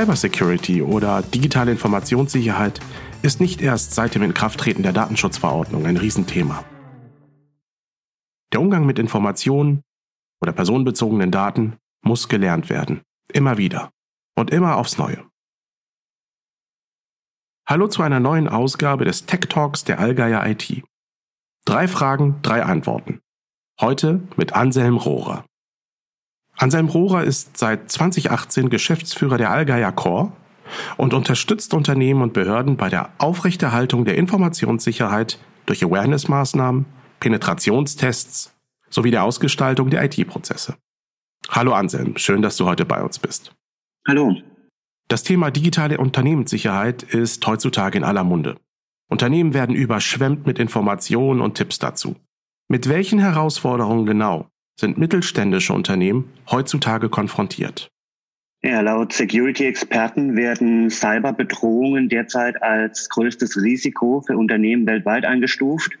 Cybersecurity oder digitale Informationssicherheit ist nicht erst seit dem Inkrafttreten der Datenschutzverordnung ein Riesenthema. Der Umgang mit Informationen oder personenbezogenen Daten muss gelernt werden. Immer wieder. Und immer aufs Neue. Hallo zu einer neuen Ausgabe des Tech Talks der Allgeier IT. Drei Fragen, drei Antworten. Heute mit Anselm Rohrer. Anselm Rohrer ist seit 2018 Geschäftsführer der Allgeier Core und unterstützt Unternehmen und Behörden bei der Aufrechterhaltung der Informationssicherheit durch Awareness-Maßnahmen, Penetrationstests sowie der Ausgestaltung der IT-Prozesse. Hallo Anselm, schön, dass du heute bei uns bist. Hallo. Das Thema digitale Unternehmenssicherheit ist heutzutage in aller Munde. Unternehmen werden überschwemmt mit Informationen und Tipps dazu. Mit welchen Herausforderungen genau sind mittelständische Unternehmen heutzutage konfrontiert? Ja, laut Security-Experten werden Cyberbedrohungen derzeit als größtes Risiko für Unternehmen weltweit eingestuft.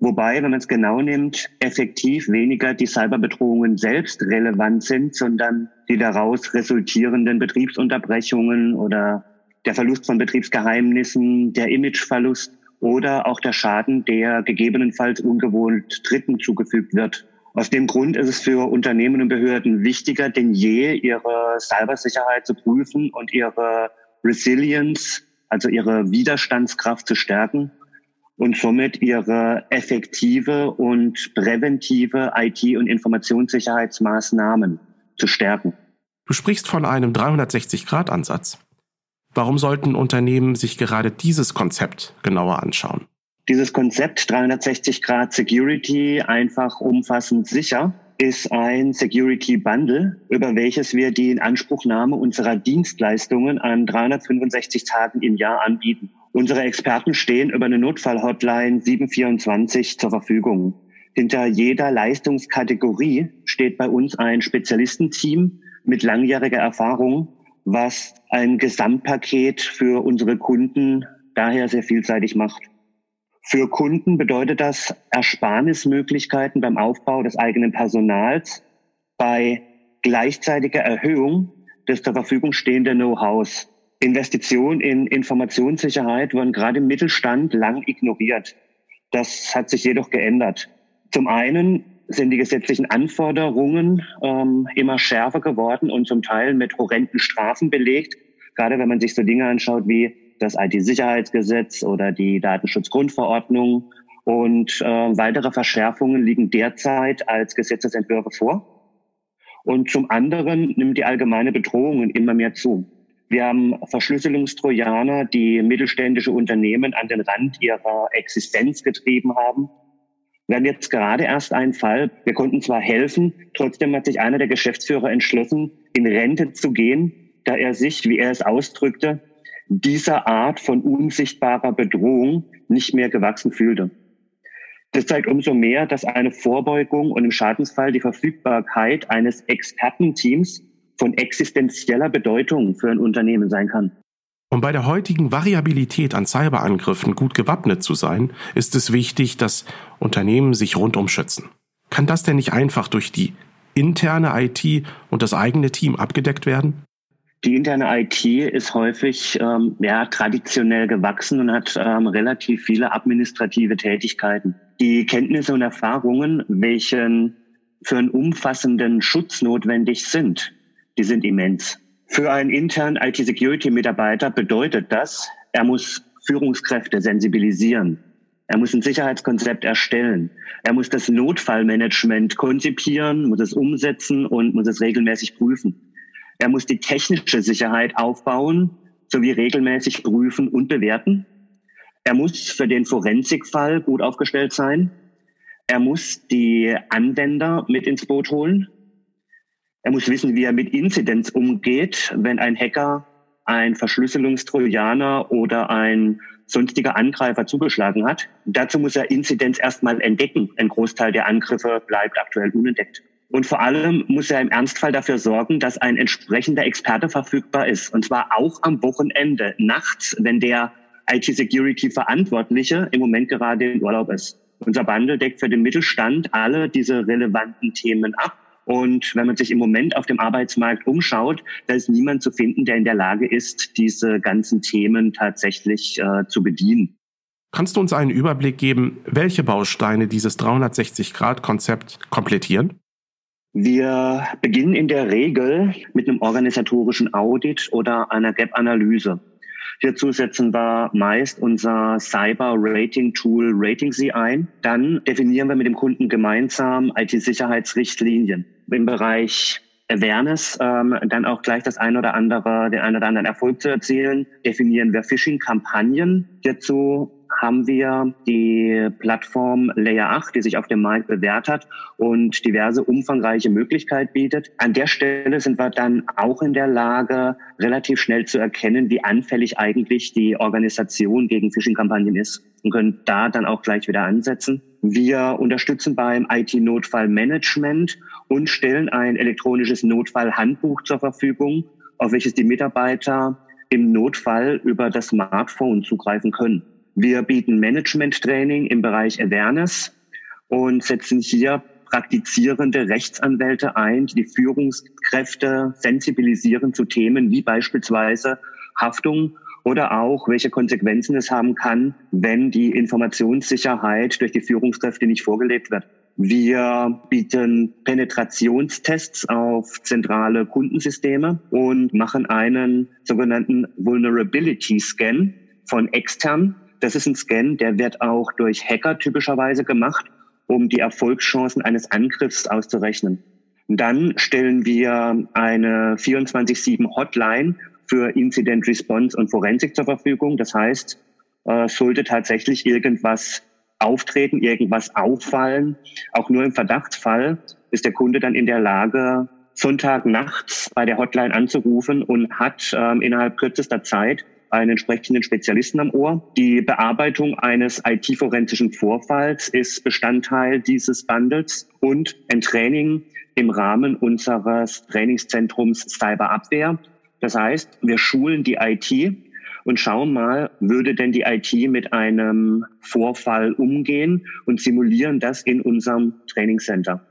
Wobei, wenn man es genau nimmt, effektiv weniger die Cyberbedrohungen selbst relevant sind, sondern die daraus resultierenden Betriebsunterbrechungen oder der Verlust von Betriebsgeheimnissen, der Imageverlust oder auch der Schaden, der gegebenenfalls ungewohnt Dritten zugefügt wird. Aus dem Grund ist es für Unternehmen und Behörden wichtiger denn je, ihre Cybersicherheit zu prüfen und ihre Resilience, also ihre Widerstandskraft zu stärken und somit ihre effektive und präventive IT- und Informationssicherheitsmaßnahmen zu stärken. Du sprichst von einem 360-Grad-Ansatz. Warum sollten Unternehmen sich gerade dieses Konzept genauer anschauen? Dieses Konzept 360 Grad Security einfach umfassend sicher ist ein Security Bundle, über welches wir die Inanspruchnahme unserer Dienstleistungen an 365 Tagen im Jahr anbieten. Unsere Experten stehen über eine Notfallhotline 724 zur Verfügung. Hinter jeder Leistungskategorie steht bei uns ein Spezialistenteam mit langjähriger Erfahrung, was ein Gesamtpaket für unsere Kunden daher sehr vielseitig macht. Für Kunden bedeutet das Ersparnismöglichkeiten beim Aufbau des eigenen Personals bei gleichzeitiger Erhöhung des zur Verfügung stehenden Know-hows. Investitionen in Informationssicherheit wurden gerade im Mittelstand lang ignoriert. Das hat sich jedoch geändert. Zum einen sind die gesetzlichen Anforderungen ähm, immer schärfer geworden und zum Teil mit horrenden Strafen belegt. Gerade wenn man sich so Dinge anschaut wie das IT-Sicherheitsgesetz oder die Datenschutzgrundverordnung. Und äh, weitere Verschärfungen liegen derzeit als Gesetzesentwürfe vor. Und zum anderen nimmt die allgemeine Bedrohung immer mehr zu. Wir haben Verschlüsselungstrojaner, die mittelständische Unternehmen an den Rand ihrer Existenz getrieben haben. Wir haben jetzt gerade erst einen Fall. Wir konnten zwar helfen, trotzdem hat sich einer der Geschäftsführer entschlossen, in Rente zu gehen, da er sich, wie er es ausdrückte, dieser Art von unsichtbarer Bedrohung nicht mehr gewachsen fühlte. Das zeigt umso mehr, dass eine Vorbeugung und im Schadensfall die Verfügbarkeit eines Expertenteams von existenzieller Bedeutung für ein Unternehmen sein kann. Um bei der heutigen Variabilität an Cyberangriffen gut gewappnet zu sein, ist es wichtig, dass Unternehmen sich rundum schützen. Kann das denn nicht einfach durch die interne IT und das eigene Team abgedeckt werden? Die interne IT ist häufig ähm, ja, traditionell gewachsen und hat ähm, relativ viele administrative Tätigkeiten. Die Kenntnisse und Erfahrungen, welchen für einen umfassenden Schutz notwendig sind, die sind immens. Für einen internen IT-Security-Mitarbeiter bedeutet das, er muss Führungskräfte sensibilisieren. Er muss ein Sicherheitskonzept erstellen. Er muss das Notfallmanagement konzipieren, muss es umsetzen und muss es regelmäßig prüfen. Er muss die technische Sicherheit aufbauen sowie regelmäßig prüfen und bewerten. Er muss für den Forensikfall gut aufgestellt sein. Er muss die Anwender mit ins Boot holen. Er muss wissen, wie er mit Inzidenz umgeht, wenn ein Hacker, ein Verschlüsselungstrojaner oder ein sonstiger Angreifer zugeschlagen hat. Dazu muss er Inzidenz erstmal entdecken. Ein Großteil der Angriffe bleibt aktuell unentdeckt. Und vor allem muss er im Ernstfall dafür sorgen, dass ein entsprechender Experte verfügbar ist. Und zwar auch am Wochenende, nachts, wenn der IT-Security-Verantwortliche im Moment gerade im Urlaub ist. Unser Bundle deckt für den Mittelstand alle diese relevanten Themen ab Und wenn man sich im Moment auf dem Arbeitsmarkt umschaut, da ist niemand zu finden, der in der Lage ist, diese ganzen Themen tatsächlich äh, zu bedienen. Kannst du uns einen Überblick geben, welche Bausteine dieses 360-Grad-Konzept komplettieren? Wir beginnen in der Regel mit einem organisatorischen Audit oder einer Gap-Analyse. Hierzu setzen wir meist unser Cyber-Rating-Tool RatingSee ein. Dann definieren wir mit dem Kunden gemeinsam IT-Sicherheitsrichtlinien. Im Bereich Awareness ähm, dann auch gleich das ein oder andere, den ein oder anderen Erfolg zu erzielen, definieren wir Phishing-Kampagnen. Hierzu haben wir die Plattform Layer 8, die sich auf dem Markt bewährt hat und diverse umfangreiche Möglichkeiten bietet. An der Stelle sind wir dann auch in der Lage, relativ schnell zu erkennen, wie anfällig eigentlich die Organisation gegen Phishing-Kampagnen ist und können da dann auch gleich wieder ansetzen. Wir unterstützen beim IT-Notfallmanagement und stellen ein elektronisches Notfallhandbuch zur Verfügung, auf welches die Mitarbeiter im Notfall über das Smartphone zugreifen können. Wir bieten Management-Training im Bereich Awareness und setzen hier praktizierende Rechtsanwälte ein, die Führungskräfte sensibilisieren zu Themen wie beispielsweise Haftung oder auch, welche Konsequenzen es haben kann, wenn die Informationssicherheit durch die Führungskräfte nicht vorgelebt wird. Wir bieten Penetrationstests auf zentrale Kundensysteme und machen einen sogenannten Vulnerability Scan von extern das ist ein Scan, der wird auch durch Hacker typischerweise gemacht, um die Erfolgschancen eines Angriffs auszurechnen. dann stellen wir eine 24-7 Hotline für Incident Response und Forensik zur Verfügung. Das heißt, äh, sollte tatsächlich irgendwas auftreten, irgendwas auffallen, auch nur im Verdachtsfall, ist der Kunde dann in der Lage, Sonntag nachts bei der Hotline anzurufen und hat ähm, innerhalb kürzester Zeit einen entsprechenden Spezialisten am Ohr. Die Bearbeitung eines IT-forensischen Vorfalls ist Bestandteil dieses Bundles und ein Training im Rahmen unseres Trainingszentrums Cyberabwehr. Das heißt, wir schulen die IT und schauen mal, würde denn die IT mit einem Vorfall umgehen und simulieren das in unserem Trainingscenter.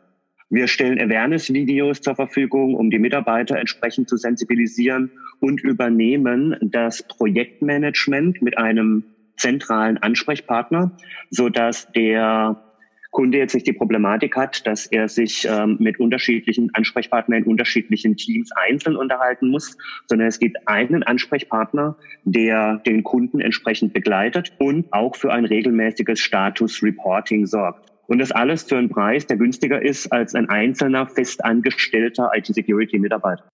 Wir stellen Awareness-Videos zur Verfügung, um die Mitarbeiter entsprechend zu sensibilisieren und übernehmen das Projektmanagement mit einem zentralen Ansprechpartner, so dass der Kunde jetzt nicht die Problematik hat, dass er sich ähm, mit unterschiedlichen Ansprechpartnern in unterschiedlichen Teams einzeln unterhalten muss, sondern es gibt einen Ansprechpartner, der den Kunden entsprechend begleitet und auch für ein regelmäßiges Status-Reporting sorgt. Und das alles für einen Preis, der günstiger ist als ein einzelner festangestellter IT-Security-Mitarbeiter.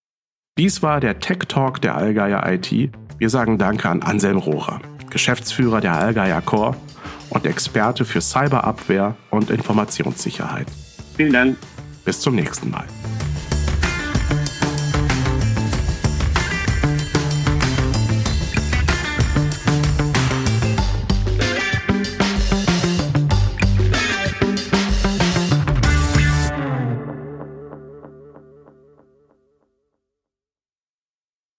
Dies war der Tech Talk der Allgeier IT. Wir sagen Danke an Anselm Rohrer, Geschäftsführer der Allgeier Core und Experte für Cyberabwehr und Informationssicherheit. Vielen Dank. Bis zum nächsten Mal.